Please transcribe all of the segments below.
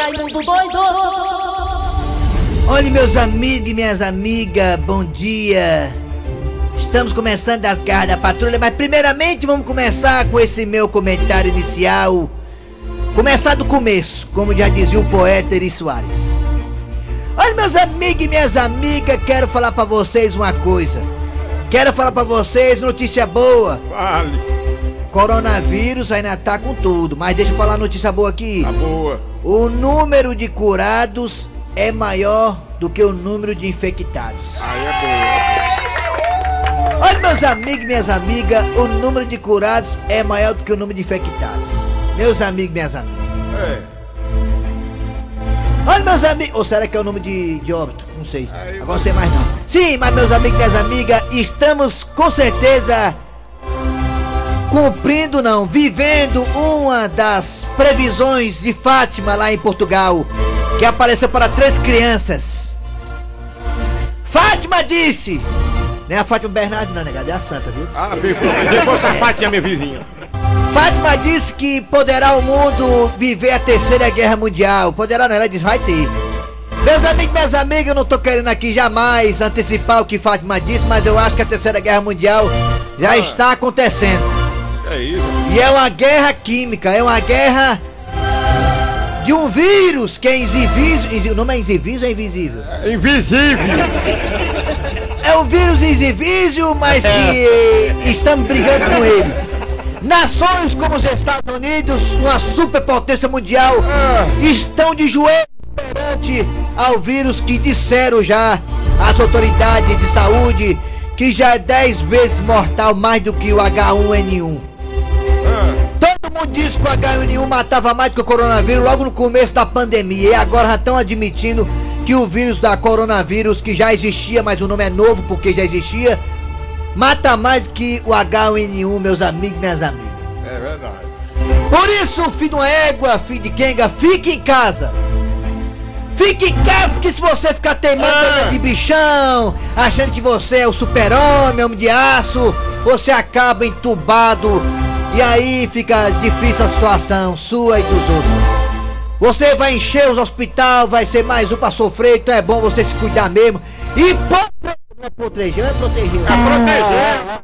Raimundo doido! Olha, meus amigos e minhas amigas, bom dia. Estamos começando as garras da patrulha, mas primeiramente vamos começar com esse meu comentário inicial. Começar do começo, como já dizia o poeta Eri Soares. Olha, meus amigos e minhas amigas, quero falar pra vocês uma coisa. Quero falar pra vocês notícia boa. Vale, Coronavírus ainda tá com tudo, mas deixa eu falar a notícia boa aqui. tá boa. O número de curados é maior do que o número de infectados. Aí é boa. Olha, meus amigos e minhas amigas, o número de curados é maior do que o número de infectados. Meus amigos e minhas amigas. É. Olha, meus amigos. Ou será que é o número de, de óbito? Não sei. Aí, Agora não sei mais não. Sim, mas meus amigos e minhas amigas, estamos com certeza cumprindo, não, vivendo uma das previsões de Fátima lá em Portugal, que apareceu para três crianças. Fátima disse! Não é a Fátima Bernardes, não, negado, é a Santa, viu? Ah, depois a Fátima, minha vizinha. Fátima disse que poderá o mundo viver a terceira guerra mundial. Poderá não, ela diz vai ter. Meus amigos, minhas amigas, eu não tô querendo aqui jamais antecipar o que Fátima disse, mas eu acho que a terceira guerra mundial já Ah. está acontecendo. É isso. E é uma guerra química, é uma guerra de um vírus que é invisível. O nome é invisível ou é invisível? É invisível. É um vírus invisível, mas que estamos brigando com ele. Nações como os Estados Unidos, uma superpotência mundial, estão de joelhos perante ao vírus que disseram já as autoridades de saúde que já é 10 vezes mortal mais do que o H1N1. Disse que o H1N1 matava mais do que o coronavírus logo no começo da pandemia. E agora já estão admitindo que o vírus da coronavírus, que já existia, mas o nome é novo porque já existia, mata mais do que o H1N1, meus amigos e minhas amigas. É verdade. Por isso, filho de uma égua, filho de quenga, fique em casa. Fique em casa, porque se você ficar teimando Ah. de bichão, achando que você é o super-homem, homem de aço, você acaba entubado. E aí fica difícil a situação sua e dos outros. Você vai encher os hospitais, vai ser mais um pra sofrer, então é bom você se cuidar mesmo. E proteger, não é proteger, é proteger. É proteger.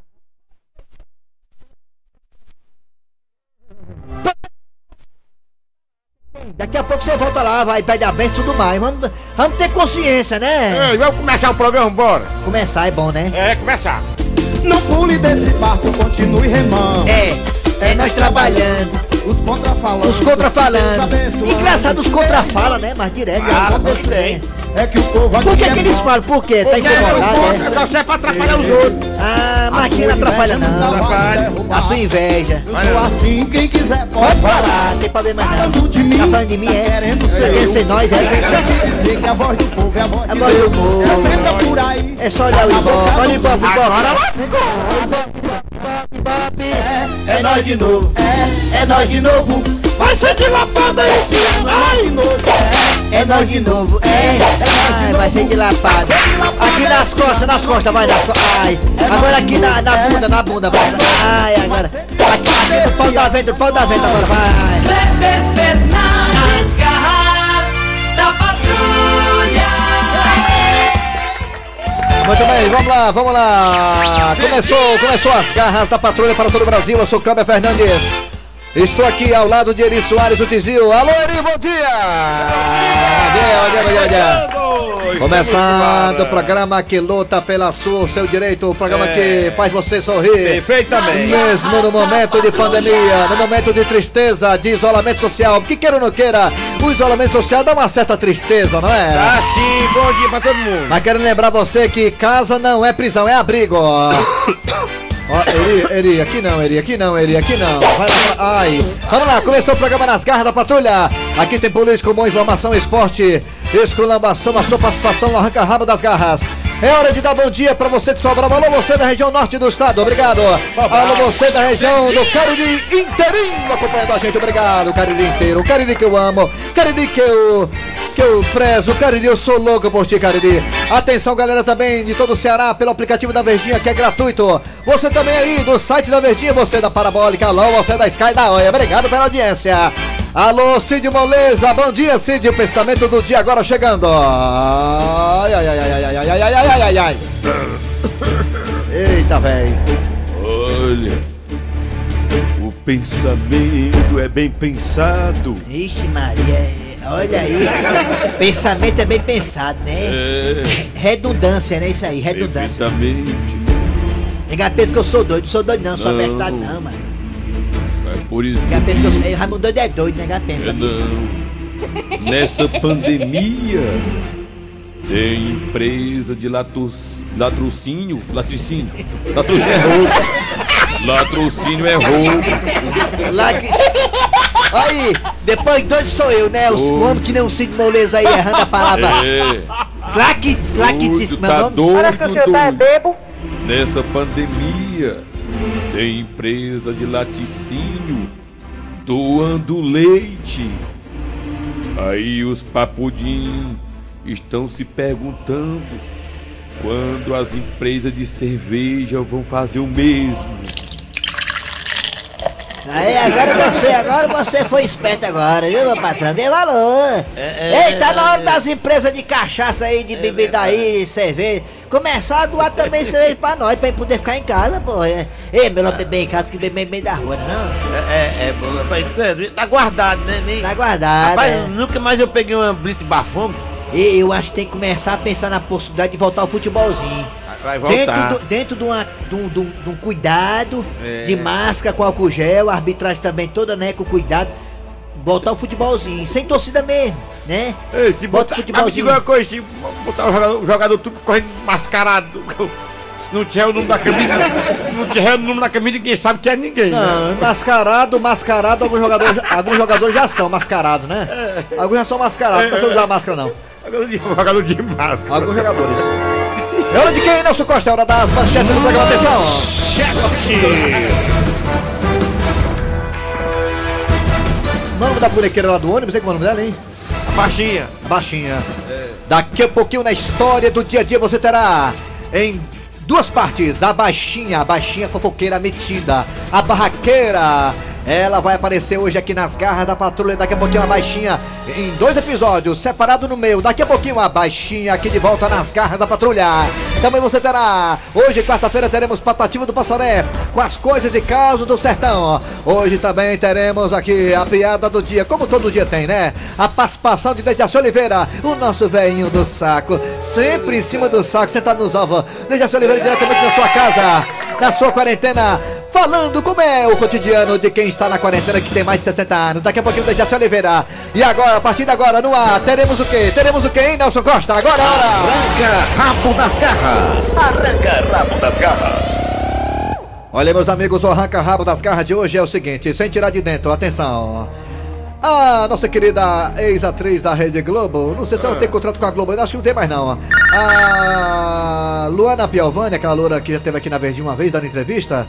Daqui a pouco você volta lá, vai pedir a benção e tudo mais. Vamos, vamos ter consciência, né? Ei, vamos começar o programa, bora. Começar é bom, né? É, começar. Não pule desse barco, continue remando. É, é nós trabalhando, Os os contrafalando. Abençoando. Engraçado, os contrafala, né? Mas direto. Ah, é gostei. É que o povo aqui Por que, é que eles falam? Por quê? Tá é incomodado, né? só serve pra atrapalhar os outros. Ah, mas aqui não atrapalha não. Atrapalha. A sua inveja. Eu sou assim, quem quiser pode, Pode falar, não tem problema não. Falando de mim, Tá falando de mim, é? querendo Tá ser nós, Deixa eu é? te dizer que a voz do povo é a voz A de voz do povo. É só olhar o Ibope. Olha o Ibope, Ibope. Agora lascou. É nós de novo. É, é nós de novo. Vai ser de lapada esse ano. Ai, É nós de novo, é. Ai, vai ser dilapada. Aqui nas costas, nas costas, vai nas costas. Ai, agora aqui na, na bunda, na bunda, vai. Ai, agora. Aqui, aqui no pau da venta, no pau da venta agora, vai. Muito bem, vamos lá, vamos lá. Começou, começou as garras da patrulha para todo o Brasil. Eu sou Cláudio Fernandes. Estou aqui ao lado de Eri Soares do Tizil. Alô, Eri, bom dia! Bom dia, bom dia, bom dia, bom dia. Começando o programa que luta pela sua, seu direito, o programa que faz você sorrir. Perfeitamente. Mesmo no momento de pandemia, no momento de tristeza, de isolamento social, que queira ou não queira, o isolamento social dá uma certa tristeza, não é? Tá sim, bom dia pra todo mundo. Mas quero lembrar você que casa não é prisão, é abrigo. Ó, Eri, Eri, aqui não, Eri, aqui não, Eri, aqui não. Vai lá, ai. Vamos lá, começou o programa nas garras da patrulha. Aqui tem político, boa informação, esporte, esculambação, a sua participação no arranca-rabo das garras. É hora de dar bom dia pra você de Sobral. Alô, você da região norte do estado, obrigado. Alô, você da região do Cariri inteirinho acompanhando a gente, obrigado. Cariri inteiro, Cariri que eu amo, Cariri que eu que eu prezo, Cariri, eu sou louco por ti, Cariri. Atenção, galera, também de todo o Ceará, pelo aplicativo da Verdinha, que é gratuito. Você também aí do site da Verdinha, você da Parabólica, alô, você da Sky da Oia. Obrigado pela audiência. Alô, Cid Moleza, bom dia, Cid. O pensamento do dia agora chegando. Ai, ai, ai, ai, ai, ai, ai, ai, ai, ai, ai. Eita, velho. Olha, o pensamento é bem pensado. Ixi, Maria, é- olha aí. Pensamento é bem pensado, né? É, Redundância, né? Isso aí, redundância. perfeitamente. Ninguém pensa que eu sou doido, sou doido não, sou Não. verdade não, mano. É por isso Ninguém pensa que eu sou. Raimundo doido é doido, ninguém é pensa. não. Nessa pandemia, tem empresa de latos, latrocínio, latrocínio, latrocínio é roubo. Latrocínio é roubo. Que... Aí, depois doido sou eu, né? Os Ô. homens que nem o Cid Moleza aí errando a palavra. É, Claque, claque, doido, meu tá nome? doido, doido. Nessa pandemia, tem empresa de laticínio doando leite. Aí os papudim estão se perguntando quando as empresas de cerveja vão fazer o mesmo. Aí, agora você, agora você foi esperto agora, viu, meu patrão? Dê valor. Ei, tá na hora das empresas de cachaça aí, de bebida aí, cerveja. Começar a doar também cerveja pra nós, pra gente poder ficar em casa, pô. É. Ei, melhor beber em casa que beber meio da rua, não? É, é, bom, rapaz, é, tá guardado, né? Nem... Tá guardado. Rapaz, é. nunca mais eu peguei uma blitz bafome. E eu acho que tem que começar a pensar na possibilidade de voltar ao futebolzinho. Vai Dentro, voltar. do, dentro de, uma, de, um, de um- de um cuidado, É. de máscara com álcool gel, a arbitragem também toda, né, com cuidado. Voltar ao futebolzinho, sem torcida mesmo, né? Ei, se Bota botar, futebolzinho. mas diga uma coisa, se botar o jogador, o jogador tudo correndo mascarado. Se não tiver o nome da camisa, não tiver o nome da camisa, ninguém sabe que é ninguém. né? Não, mascarado, mascarado, alguns jogadores, alguns jogadores já são mascarados, né? Alguns já são mascarados, não precisa usar máscara não. Jogador de, jogador de máscara. Alguns jogadores. É hora de quem, Nelson Costa? É hora das manchetes do programa. Atenção! Nome da bonequeira lá do ônibus, sei qual é o nome dela, hein? Baixinha. Baixinha. Daqui a pouquinho na história do dia a dia você terá em duas partes a baixinha, a baixinha fofoqueira metida, a barraqueira. Ela vai aparecer hoje aqui nas garras da patrulha. Daqui a pouquinho a baixinha em dois episódios, separado no meio. Daqui a pouquinho a baixinha aqui de volta nas garras da patrulha. Também você terá. Hoje, quarta-feira, teremos Patativa do Passaré com as coisas e casos do sertão. Hoje também teremos aqui a piada do dia, como todo dia tem, né? A participação de Dejaci Oliveira, o nosso velhinho do saco. Sempre em cima do saco, sentado nos ovos. Dejaci Oliveira diretamente na sua casa, na sua quarentena. Falando como é o cotidiano de quem está na quarentena que tem mais de 60 anos. Daqui a pouquinho Dejaci Oliveira. E agora, a partir de agora, no ar, teremos o quê? Teremos o quê, hein, Nelson Costa? Agora, é hora! Arranca rabo das garras. Arranca rabo das garras. Olha, meus amigos, o arranca-rabo das garras de hoje é o seguinte, sem tirar de dentro, atenção. A nossa querida ex-atriz da Rede Globo, não sei se ela tem contrato com a Globo, ainda acho que não tem mais não. A Luana Piovani, aquela loura que já esteve aqui na Verdinha uma vez dando entrevista,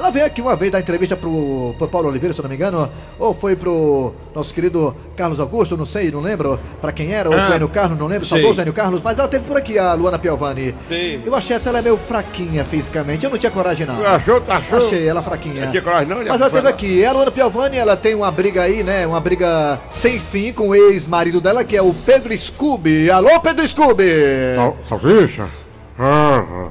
ela veio aqui uma vez dar entrevista pro, pro Paulo Oliveira, se eu não me engano, ou foi pro nosso querido Carlos Augusto, não sei, não lembro pra quem era, ou Ah, pro Enio Carlos, não lembro, saudoso Enio Carlos, mas ela teve por aqui, a Luana Piovani. Teve. Eu achei até ela meio fraquinha fisicamente, eu não tinha coragem não. Achou? Tu achou? Achei ela fraquinha. Não tinha coragem, não? Mas ela teve aqui. A Luana Piovani, ela tem uma briga aí, né? Uma briga sem fim com o ex-marido dela, que é o Pedro Scooby. Alô, Pedro Scooby! Salsicha? Ah, ah,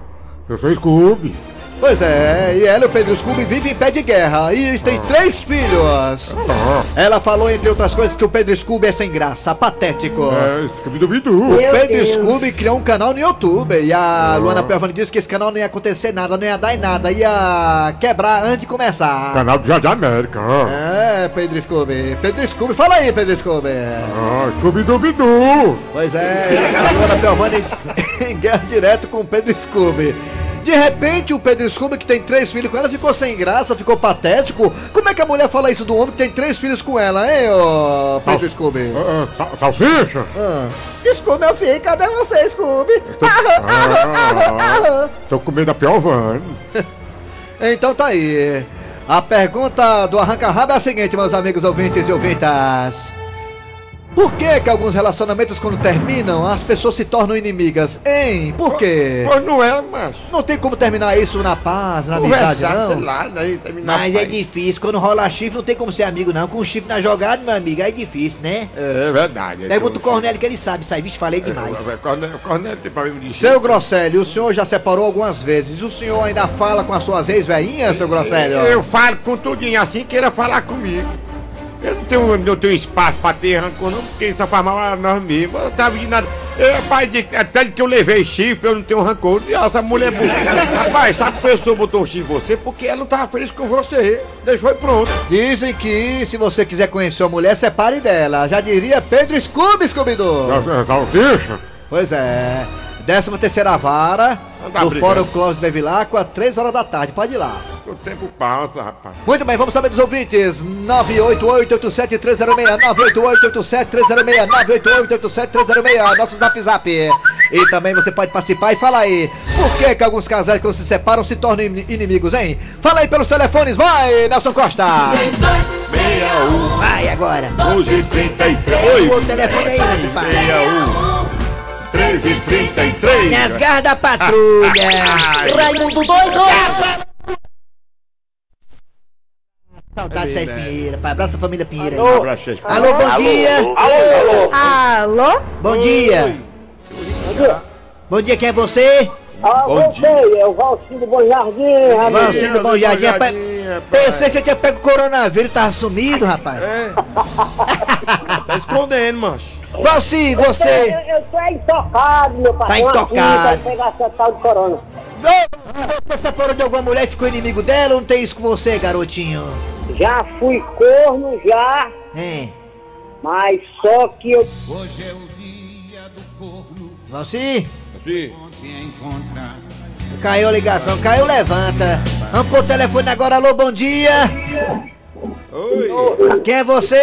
eu sou Scooby. Pois é, e ela e o Pedro Scooby vivem em pé de guerra. E eles têm três filhos. Ah, Ela falou, entre outras coisas, que o Pedro Scooby é sem graça, patético. é Scooby-Dooby-Doo. O Pedro Scooby criou um canal no YouTube e a Luana Piovani disse que esse canal não ia acontecer nada, não ia dar em nada, ia quebrar antes de começar. Canal do Jardim América. Ah, É, Pedro Scooby. Pedro Scooby, fala aí, Pedro Scooby. ah Scooby-Dooby-Doo. Pois é, a Luana Piovani em guerra direto com o Pedro Scooby. De repente, o Pedro Scooby, que tem três filhos com ela, ficou sem graça, ficou patético. Como é que a mulher fala isso do homem que tem três filhos com ela, hein, ô Pedro Scooby? Ah, ah, sal- Salsicha? Ah. Scooby, meu filho, cadê você, Scooby? Tô- Aham, aham, aham, Ah, aham. Tô com medo da Piovani. Então tá aí. A pergunta do Arranca Rabo é a seguinte, meus amigos ouvintes e ouvintas. Por que que alguns relacionamentos quando terminam, as pessoas se tornam inimigas? Hein? Por quê? Pois não é, mas. Não tem como terminar isso na paz, na amizade, Conversar, sei não? lá, daí terminar. Mas é difícil, quando rola chifre não tem como ser amigo não. Com o chifre na jogada, meu amigo, é difícil, né? É verdade. Pergunta o Cornélio que ele sabe, sai, vixe, falei É, demais. o Cornélio, o Cornélio tem problema de Seu Grosselio, o senhor já separou algumas vezes. O senhor ainda fala com as suas ex-veinhas, seu Grosselio? Eu falo com tudinho assim, queira falar comigo. Eu não tenho, não tenho espaço pra ter rancor, não, porque isso faz mal a nós mesmos. Eu tava de nada. Eu, rapaz, de, até de que eu levei chifre, eu não tenho rancor. E essa mulher. rapaz, sabe que a pessoa botou chifre em você? Porque ela não tava feliz com você. Deixou e pronto. Dizem que se você quiser conhecer uma mulher, separe dela. Já diria Pedro Scooby, Scooby-Doo. Salsicha? Pois é. Décima terceira vara Não tá do. Fórum Clóvis Bevilacqua, 3 horas da tarde. Pode ir lá. O tempo passa, rapaz. Muito bem, vamos saber dos ouvintes. 988-87306, 988-87306, 988-87306, nosso zap zap. E também você pode participar e fala aí, por que que alguns casais quando se separam se tornam in- inimigos, hein? Fala aí pelos telefones, vai, Nelson Costa. 3261 Vai agora. 1133. O telefone aí, rapaz. 1333. Nas garras da patrulha. Raimundo doido Saudade Sérgio Pinheiro, pai. Abraça a família Pinheiro aí. Abraço, Alô, bom dia. Alô? Bom dia. Bom dia, quem é você? Ah, Bom voltei, é o Valcinho do Bom Jardim, rapaz. Valcinho do Bom Jardim. Rapaz. Pensei que você tinha pego coronavírus, tava sumido, rapaz. É. tá escondendo, mancho. Valci, Eu, você. eu tô intocado, meu patrão. Tá intocado. Aqui, pegar essa tal de corona. Ô, Você separou de alguma mulher e ficou inimigo dela ou não tem isso com você, garotinho? Já fui corno, já, Hein? mas só que eu Hoje é o dia do corno Valci? Sim. Se encontrar Caiu a ligação, caiu, levanta. Vamos pro telefone agora, alô, bom dia. Oi. Quem é você?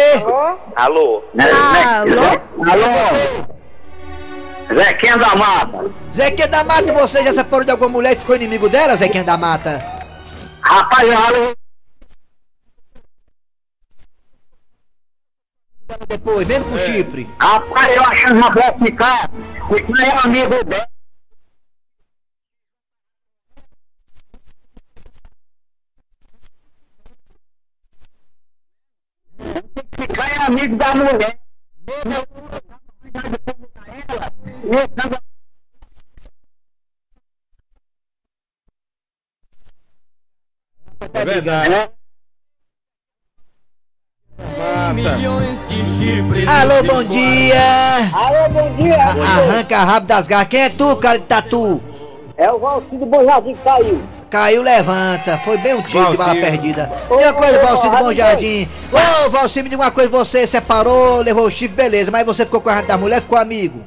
Alô? Alô? Alô? Zequinha da Mata. Zequinha da Mata, você já separou de alguma mulher e ficou inimigo dela, Zequinha da Mata? Rapaz, olha, Depois, mesmo com chifre. rapaz, eu achando uma boa ficar, não é amigo dela. Ficar é amigo da mulher. É verdade. Alô, bom dia. Alô, bom dia. A- Arranca rabo das garras. Quem é tu, cara de tatu? É o Valcinho do Bom Jardim que caiu. Caiu, levanta. Foi bem um tiro de bala perdida. Ô, E uma coisa, ô, Valcir do Bom. Jardim. Ô, Valcir, me diga uma coisa. Você separou, levou o chifre, beleza. Mas você ficou com a raiva da mulher, ficou amigo.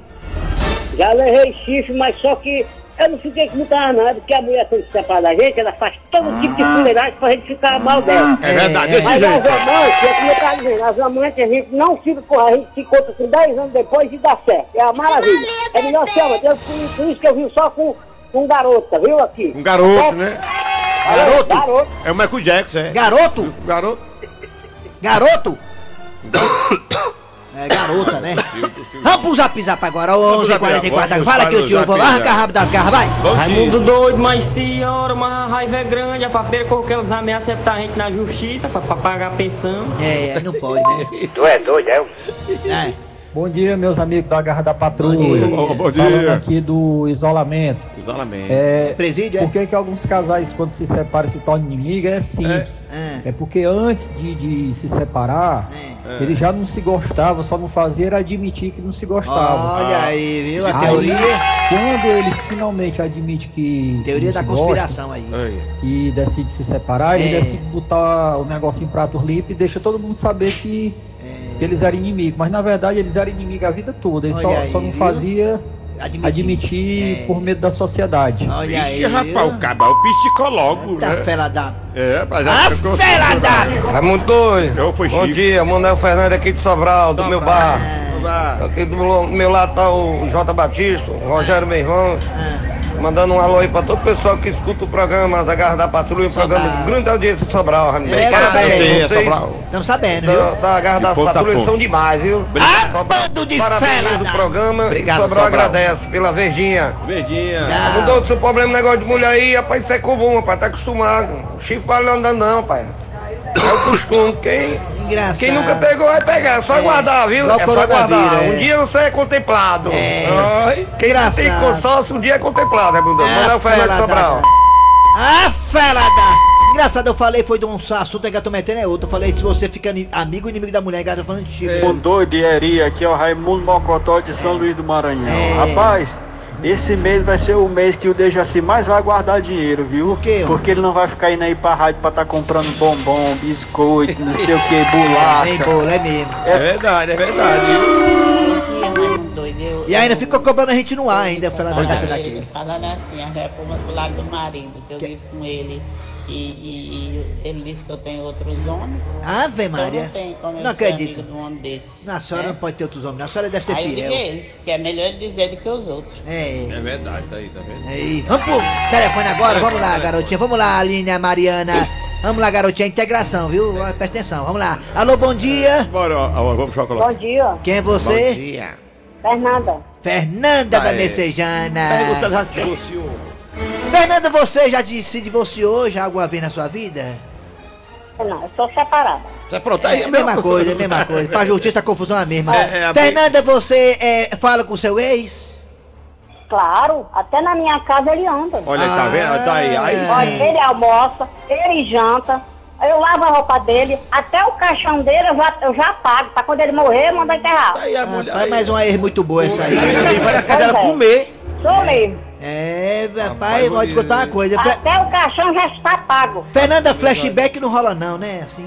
Já levei chifre, mas só que eu não fiquei com muita raiva, não. É porque a mulher, quando se separa da gente, ela faz todo tipo de fuleiragem pra gente ficar mal dela. É verdade, desse Mas jeito. as amantes, é dizendo, as amantes a gente não fica com a gente se encontra com 10 anos depois e dá certo. É a maravilha. É melhor ser amante. Eu, por, por isso que eu vim só com, com garota, viu aqui? Um garoto, né? Garoto? Garoto. É o Michael Jackson, é. Garoto? Um garoto. Garoto? É, garota, né? Vamos pro zap zap agora, Vamos pro zap, 11h44. vamos Fala que eu o te ouvo. Arranca zap. rabo das garras, vai. Dia. doido, mas senhora, mas a raiva é grande, a papeira com que eles ameaçam botar a gente na justiça pra, pra pagar a pensão. É, aí não pode, né? Tu é doido, é? É. Bom dia, meus amigos da Garra da Patrulha. bom Falando dia. aqui do isolamento. Isolamento. É, Presídio, por é? que, que alguns casais, quando se separam, se tornam inimigos? É simples. É. É, porque antes de, de se separar, É. eles já não se gostavam, só não fazia era admitir que não se gostavam. Olha aí, viu? A Aí, teoria. Quando eles finalmente admitem que. Teoria da não se conspiração aí. Aí. E decide se separar, É. ele decide botar o negócio em prato limpo e deixa todo mundo saber que, que eles eram inimigos. Mas na verdade eles eram inimigos a vida toda. Eles Olha só, aí, só não viu? fazia Admitir. admitir É. por medo da sociedade. Olha aí. Vixe, rapaz, o caba, o psicólogo, Tá né? fela da. É, mas A fela da. Raimundo doido. Eu fui Bom Chico. dia, Manuel Fernandes aqui de Sobral, do meu bar. Vá. Aqui do meu, do meu lado tá o J Batista, o Rogério, meu irmão. Ah, Mandando um alô aí pra todo o pessoal que escuta o programa da Garra da Patrulha, o programa de grande audiência Sobral, Ramiro. É, Parabéns, vocês Sobral. Estamos sabendo, da, viu? da Garra De das Patrulhas são demais, viu? Ah, Sobral, bando de Parabéns o da- programa. Obrigado, Sobral Sobral. agradece pela verdinha. Verdinha. Ah. Mudou do seu problema, negócio de mulher aí, rapaz, isso é comum, rapaz, tá acostumado. O chifre vai andando não, pai. É o costume, quem, Engraçado. quem nunca pegou vai pegar, é só aguardar, viu? Igual É só aguardar. é. Um dia você é contemplado. É. Ai, quem não tem Engraçado. consórcio, um dia é contemplado, é, Bruno? Ah, Manoel Fernando fera Sobral. Ah, fera da... Engraçado, eu falei, foi de um assunto que eu tô metendo é outro. Eu falei, se você fica amigo ou inimigo da mulher, cara, eu tô falando de chifre. Com doideria, aqui é o Raimundo Mocotó de São Luís do Maranhão. É. Rapaz, esse mês vai ser o mês que o Dejaci mais vai guardar dinheiro, viu? Por quê? Porque ele não vai ficar indo aí pra rádio pra tá comprando bombom, biscoito, não sei o que, Nem bolacha. bolo, é mesmo. É verdade, é verdade. E ainda ficou cobrando a gente no ar ainda, fera da gata daquele. Falando assim, a reforma do lado do marido. Se eu disse com ele e, e- e ele disse que eu tenho outros homens. Ave então Maria. Não, tem como eu Não ser acredito. amigo de um homem desse. Não, a senhora né? não pode ter outros homens, não. a senhora deve ser Aí fiel. ele, que é melhor ele dizer do que os outros. É. É verdade, tá aí, tá vendo? Aí, vamos pro telefone agora, vamos lá, garotinha. Vamos lá, Aline, Mariana. Vamos lá, garotinha, integração, viu? Presta atenção, vamos lá. Alô, bom dia. Bora, vamos chocolate. Bom dia, Quem é Bom você? dia. Fernanda. Fernanda da Aê. Messejana. Você já divorciou? Fernanda, você já de- se divorciou já alguma vez na sua vida? Não, eu sou separada. Você pronto É aí, a mesma coisa, é a mesma coisa. Pra justiça a confusão é a mesma. É, é a Fernanda, você é, fala com seu ex? Claro, até na minha casa ele anda. Olha, tá vendo? Tá aí. aí Ah. Olha, sim. ele almoça, ele janta, eu lavo a roupa dele, até o caixão dele eu já, eu já pago, pra quando ele morrer, manda enterrar. Tá aí a mulher. Rapaz, mais uma ex muito boa essa aí. Vai na casa dela é. comer. Sou mesmo. É, rapaz, vou te contar uma coisa. Fe- Até o caixão já está pago. Fernanda, flashback não rola não, né? Assim.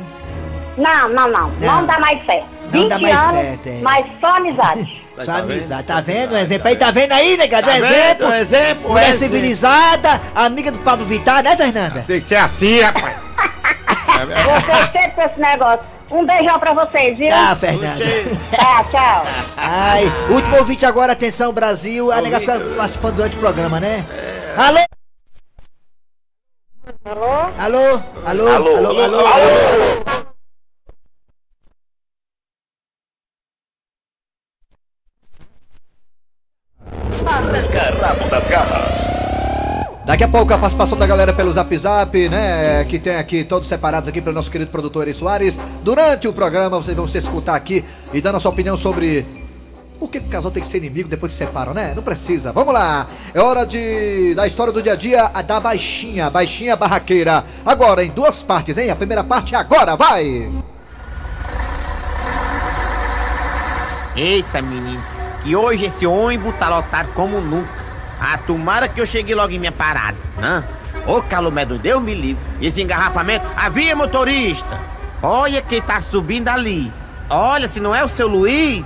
Não, não, não. Não, Não. dá mais certo. Não 20 dá mais anos, certo, é. mas só amizade. Só amizade, tá vendo? Um exemplo aí, tá vendo aí, negado? Tá Um vendo? exemplo. Um exemplo, Mulher exemplo. civilizada, amiga do Pablo Vittar, né, Fernanda? Tem que ser assim, rapaz. Vocês sempre com esse negócio. Um beijão pra vocês, viu? Tchau, Fernanda. Tchau, tchau. Ai, último ouvinte agora, atenção, Brasil. A nega fica participando durante o programa, né? Alô? Alô? Alô? Alô? Alô? Alô? Alô? Daqui a pouco a participação da galera pelo Zap Zap, né? Que tem aqui todos separados aqui pelo nosso querido produtor Eri Soares. Durante o programa vocês vão se escutar aqui e dando a sua opinião sobre por que o casal tem que ser inimigo depois que separam, né? Não precisa. Vamos lá. É hora de da história do dia a dia a da baixinha, baixinha barraqueira. Agora em duas partes, hein? A primeira parte agora, vai. Eita, menino, que hoje esse ônibus tá lotado como nunca. Ah, tomara que eu cheguei logo em minha parada, né? Ô, Calomé do Deus me livre. Esse engarrafamento, havia motorista. Olha quem tá subindo ali. Olha, se não é o seu Luiz.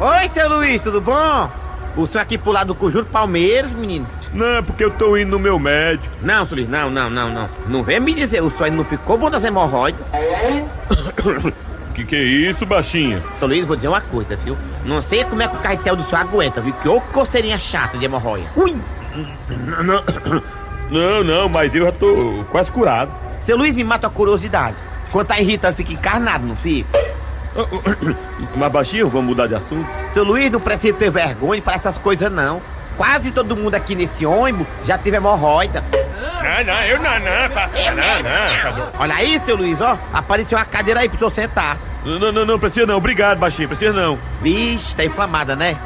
Oi, seu Luiz, tudo bom? O senhor aqui pro lado do Conjuro Palmeiras, menino? Não, é porque eu tô indo no meu médico. Não, seu Luiz, não, não, não, não. Não vem me dizer, o senhor ainda não ficou bom das hemorroidas? Que que é isso, baixinha? Seu Luiz, vou dizer uma coisa, viu? Não sei como é que o carretel do senhor aguenta, viu? Que ô coceirinha chata de hemorroida. Ui! Não, não, não, mas eu já tô quase curado. Seu Luiz me mata a curiosidade. Quando tá irritado, fica encarnado, não fica? Mas baixinho, vamos mudar de assunto? Seu Luiz não precisa ter vergonha falar essas coisas, não. Quase todo mundo aqui nesse ônibus já teve hemorroida. Não, não, eu não, não, tá, não, não, tá bom. Olha aí, seu Luiz, ó. Apareceu uma cadeira aí pro senhor sentar. Não, não, não, precisa não, obrigado, baixinho, precisa não. Vixe, tá inflamada, né?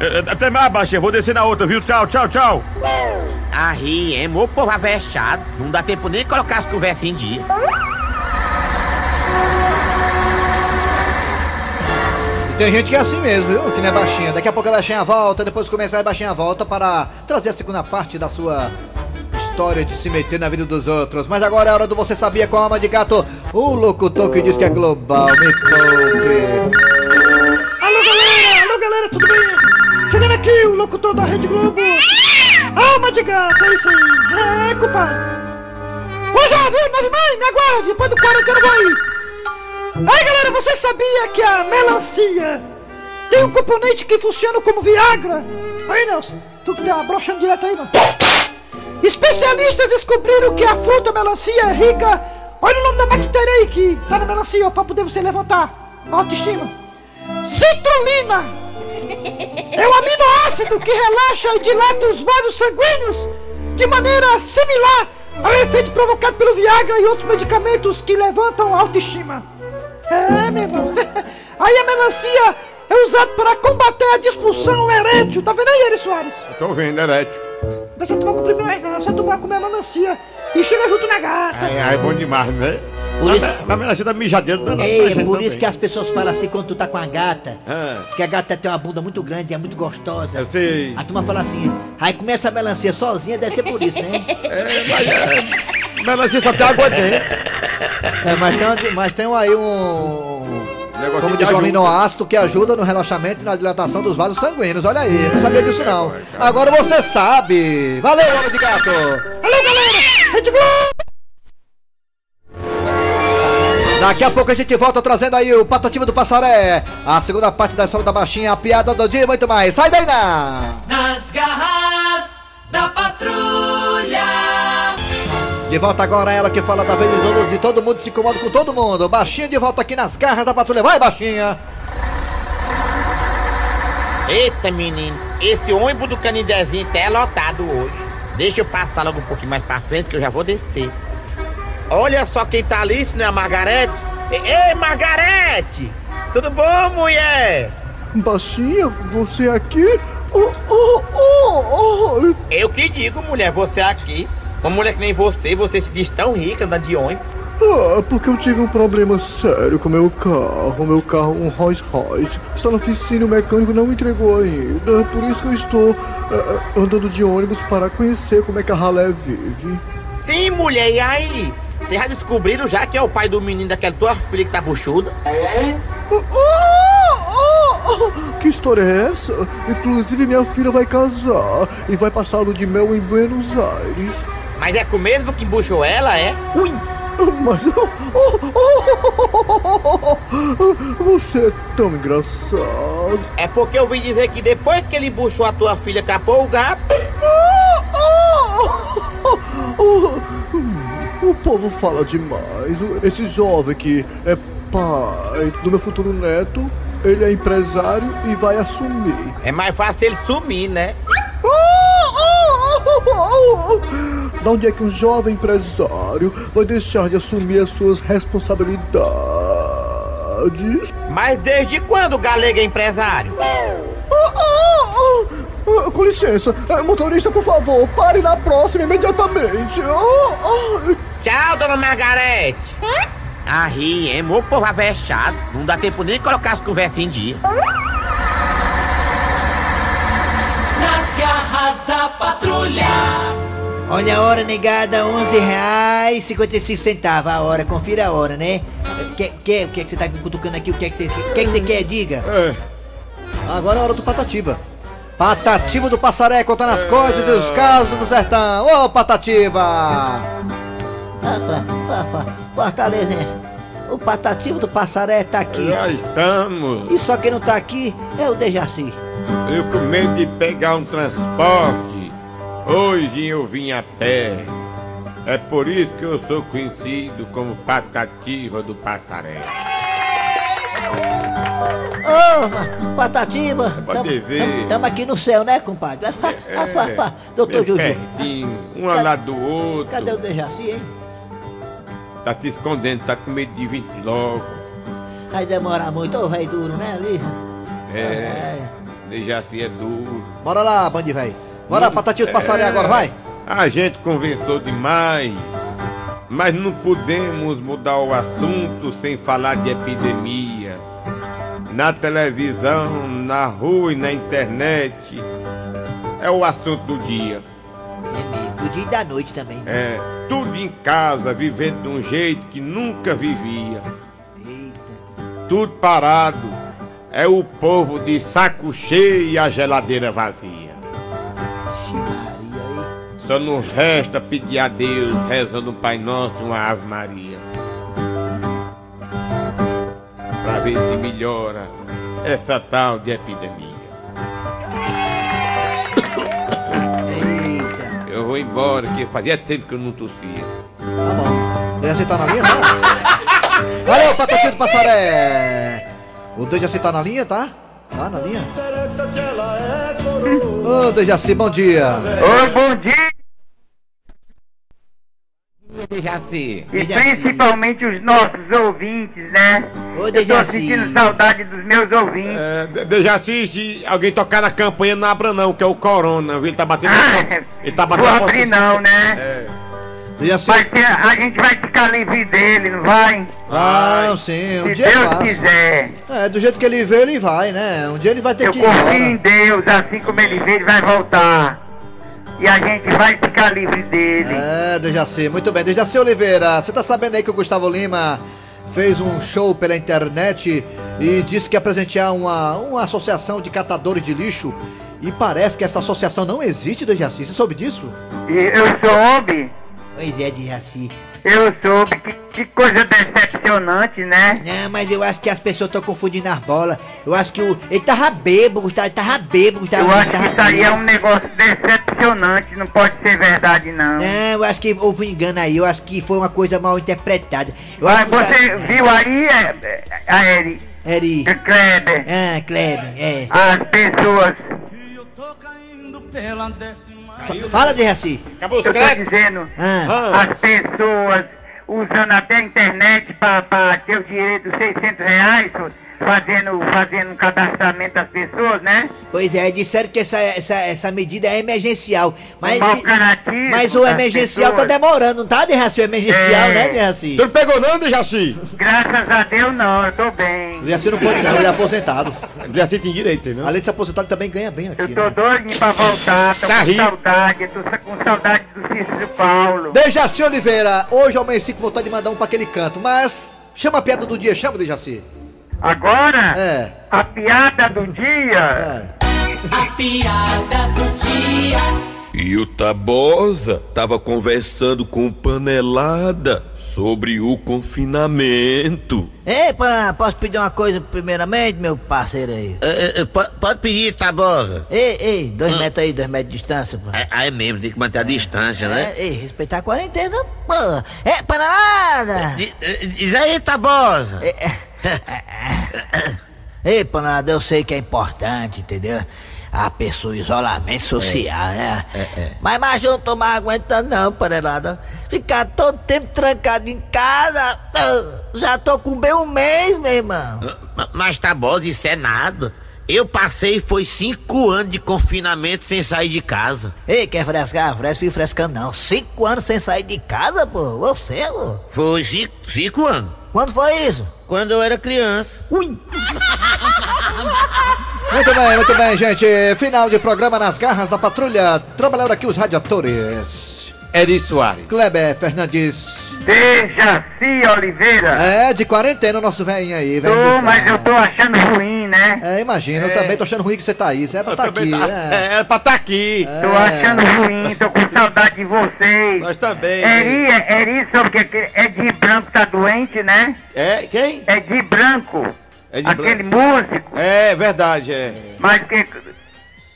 É, é, Até mais, baixinho, vou descer na outra, viu? Tchau, tchau, tchau. Aí, hein? Ô povo avexado. Não dá tempo nem colocar as conversas em dia. E tem gente que é assim mesmo, viu? Que não é baixinha. Daqui a pouco a baixinha volta, depois de começar a baixinha volta para trazer a segunda parte da sua história de se meter na vida dos outros. Mas agora é hora do Você Sabia com a alma de gato, o locutor que diz que é global. Me poupe. Alô galera, alô galera, tudo bem? Chegando aqui, o locutor da Rede Globo. Alma de gato, é isso aí. É, culpado. Ô jovem, nove mãe, me aguarde, depois do quarentena eu vou aí. Aí galera, você sabia que a melancia tem um componente que funciona como Viagra? Aí Nelson, tu tá broxando direto aí, mano. Especialistas descobriram que a fruta melancia é rica. Olha o nome da bactéria aí que tá na melancia, ó, pra poder você levantar a autoestima. Citrulina! É um aminoácido que relaxa e dilata os vasos sanguíneos de maneira similar ao efeito provocado pelo Viagra e outros medicamentos que levantam a autoestima. É, meu irmão. Aí a melancia é usada para combater a disfunção erétil. Tá vendo aí, Eri Soares? Tô vendo, Erétil. Você tomar comprimento, você tomar comer melancia e chega junto na gata. Ai, ai, bom demais, né? Por isso- Na melancia da mijadeira danada. Ei, é por isso que as pessoas falam assim quando tu tá com a gata. Ah. Que a gata tem uma bunda muito grande e é muito gostosa. Eu sei. A turma fala assim, aí começa a melancia sozinha, deve ser por isso, né? É, mas é. Melancia só tem água dentro. É, mas tem, um- mas tem aí um. Negócio Como de diz o aminoácido que ajuda no relaxamento e na dilatação dos vasos sanguíneos. Olha aí, não sabia disso não. Agora você sabe. Valeu, homem de gato. Valeu, galera! Rede Globo! Daqui a pouco a gente volta trazendo aí o Patativa do Passaré. A segunda parte da história da baixinha, a piada do dia e muito mais. Sai daí, não! Nas garras da patrulha. De volta agora ela que fala da vez de todo, de todo mundo se incomoda com todo mundo. Baixinha de volta aqui nas garras da patrulha. Vai, baixinha! Eita, menino, esse ônibus do Canidezinho tá é lotado hoje. Deixa eu passar logo um pouquinho mais pra frente que eu já vou descer. Olha só quem tá ali, isso não é a Margarete? Ei, ei, Margarete! Tudo bom, mulher? Baixinha, você aqui? Oh, oh, oh, oh. Eu que digo, mulher, você aqui. Uma mulher que nem você, você se diz tão rica andando de ônibus. Ah, porque eu tive um problema sério com meu carro. Meu carro, um Rolls Royce, está na oficina e o mecânico não entregou ainda. Por isso que eu estou ah, andando de ônibus para conhecer como é que a ralé vive. Sim, mulher, e aí? Vocês já descobriram já que é o pai do menino daquela tua filha que tá buchuda? Oh, oh, oh. Que história é essa? Inclusive minha filha vai casar e vai passar a lua de mel em Buenos Aires. Mas é com o mesmo que embuchou ela, é? Ui! Mas. oh, oh, oh, Você é tão engraçado. É porque eu ouvi dizer que depois que ele embuchou a tua filha, capou o gato. O povo fala demais. Esse jovem que é pai do meu futuro neto, ele é empresário e vai assumir. É mais fácil ele sumir, né? Da onde é que um jovem empresário vai deixar de assumir as suas responsabilidades? Mas desde quando o galego é empresário? Ah, com licença, Eh, motorista, por favor, pare na próxima imediatamente. Ah, ah. Tchau, dona Margarete. Ah, ri, hein? Meu povo avexado. Não dá tempo nem de colocar as conversas em dia. Nas garras da patrulha. Olha a hora, negada, 11 reais 55 centavos a hora, confira a hora, né? Que, que, o que é que você tá me cutucando aqui? O que é que você, o que é que você quer? Diga. Agora é a hora do Patativa. Patativa do Passaré contando as coisas e os casos do sertão. Ô, Patativa! Opa, opa, Fortalezense. O patativo do Passaré tá aqui. Já estamos. E só quem não tá aqui é o Dejaci. Eu com medo de pegar um transporte. Hoje eu vim a pé. É por isso que eu sou conhecido como Patativa do Passaré. Ô, Patativa. Pode ver. Estamos aqui no céu, né, compadre? Doutor É, bem Juju. pertinho, um ao lado do outro. Cadê o Dejaci, hein? Tá se escondendo, tá com medo de vir logo. Vai demorar muito, ô velho duro, né, ali? É, já se é duro. Bora lá, bande velho. Bora, Patativa do Passaré É, agora, vai! A gente conversou demais, mas não podemos mudar o assunto sem falar de epidemia. Na televisão, na rua e na internet, é o assunto do dia. Do dia e da noite também. né? É, tudo em casa, vivendo de um jeito que nunca vivia. Tudo parado. É o povo de saco cheio e a geladeira vazia. Só nos resta pedir a Deus, rezando o Pai Nosso, uma Ave Maria. Pra ver se melhora essa tal de epidemia. Eu vou embora, que fazia tempo que eu não tossia. Dejaci tá na linha, tá? Valeu, patrocínio do Passaré! O Dejaci tá na linha, tá? Tá na linha? Ô, Dejaci, bom dia! Oi, bom dia! Dejaci. E principalmente os nossos ouvintes, né? Ô, Eu tô Dejaci. sentindo saudade dos meus ouvintes. É, de- Dejaci, se alguém tocar na campanha, não abra não, que é o Corona, viu? Ele tá batendo. ele tá batendo. Vou abrir não, né? É. Dejaci. Mas a gente vai ficar livre dele, não vai? Ah, sim, um Se dia Deus passa. quiser. É, do jeito que ele veio, ele vai, né? Um dia ele vai ter Eu que ir confio em. Deus, assim como ele veio, ele vai voltar. E a gente vai ficar livre dele. É, Dejaci, muito bem. Dejaci Oliveira, você tá sabendo aí que o Gustavo Lima fez um show pela internet e disse que ia presentear uma, uma associação de catadores de lixo e parece que essa associação não existe, Dejaci. Você soube disso? Eu soube, Pois é, Dejaci. eu soube, que, que coisa decepcionante, né? Não, mas eu acho que as pessoas estão confundindo as bolas. Eu acho que o. Ele tava bebo, Gustavo. Ele tava bebo, Gustavo. Eu acho que isso aí é bêbado. um negócio decepcionante, não pode ser verdade não. Não, eu acho que houve um engano aí. Eu acho que foi uma coisa mal interpretada. Eu Mas que você viu aí, é, é, a Eri, Eri. Kleber, Ah, Kleber, é. as pessoas, Fa- Fala. Acabou os eu tô créditos? dizendo, Ah. as pessoas usando até a internet para ter o direito dos 600 reais, fazendo, fazendo um cadastramento das pessoas, né? Pois é, disseram que essa, essa, essa medida é emergencial. Mas, mas o emergencial tá pessoas. demorando, não tá, Dejaci? O emergencial, É. né, Dejaci? Tu não pegou não, Dejaci? Graças a Deus não, eu tô bem. Dejaci não pode não, ele é aposentado. Dejaci tem direito, não? Além de ser aposentado, ele também ganha bem aqui. Eu tô né? doidinho pra voltar, tô Tá com rico. saudade, eu tô com saudade do Cícero Paulo. Dejaci Oliveira, hoje amanheci com vontade de mandar um pra aquele canto, mas chama a piada do dia, chama, Dejaci. Agora, É. a piada do dia. A piada do dia. E o Tabosa tava conversando com Panelada sobre o confinamento. Ei, Paraná, posso pedir uma coisa primeiramente, meu parceiro aí? pode, pedir, Tabosa. Ei, ei, dois metros aí, dois metros de distância, pô. É, é mesmo, tem que manter a distância, né? É, ei, respeitar a quarentena, pô. É, Paraná! Diz aí, Tabosa. Ei, Panada, eu sei que é importante, entendeu? A pessoa, isolamento social, né? Mas, mas eu não tô mais aguentando não, Panelada. Ficar todo tempo trancado em casa, já tô com bem um mês, meu irmão. Ma- Mas Tabosa, isso é nada. Eu passei foi cinco anos de confinamento sem sair de casa. Ei, quer frescar? Fresca e frescando não. Cinco anos sem sair de casa, pô. Você, pô. Foi cinco, cinco anos. Quando foi isso? Quando eu era criança. Ui! Muito bem, muito bem, gente. Final de programa nas garras da patrulha. Trabalharam aqui os radiadores. Eri Soares. Kleber Fernandes. Dejaci Oliveira. É, de quarentena o nosso velhinho aí, velho. Tô, mas eu tô achando ruim, né? É, imagina, eu também tô achando ruim que você tá aí. Você é pra tá aqui. É, É. é pra estar aqui. Tô achando ruim, tô com saudade de vocês. Nós também. Eri, Eri, sabe o que que é de branco tá doente, né? É, quem? É de branco. É de Aquele músico. É verdade, é. Mas que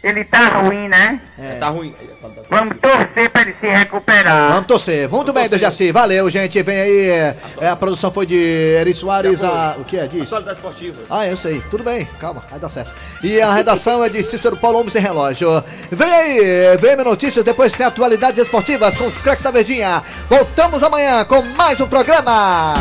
ele tá ruim, né? Tá ruim. Vamos torcer pra ele se recuperar. Vamos torcer. Muito bem, Dejaci. Valeu, gente. Vem aí. é, é, a produção foi de Eri Soares. A, o que é disso? Atualidade esportiva. Ah, eu sei. Tudo bem. Calma, vai dar certo. E a redação é de Cícero Paulo Homem Sem Relógio. Vem aí. VM Notícias. Depois tem atualidades esportivas com os craques da Verdinha. Voltamos amanhã com mais um programa.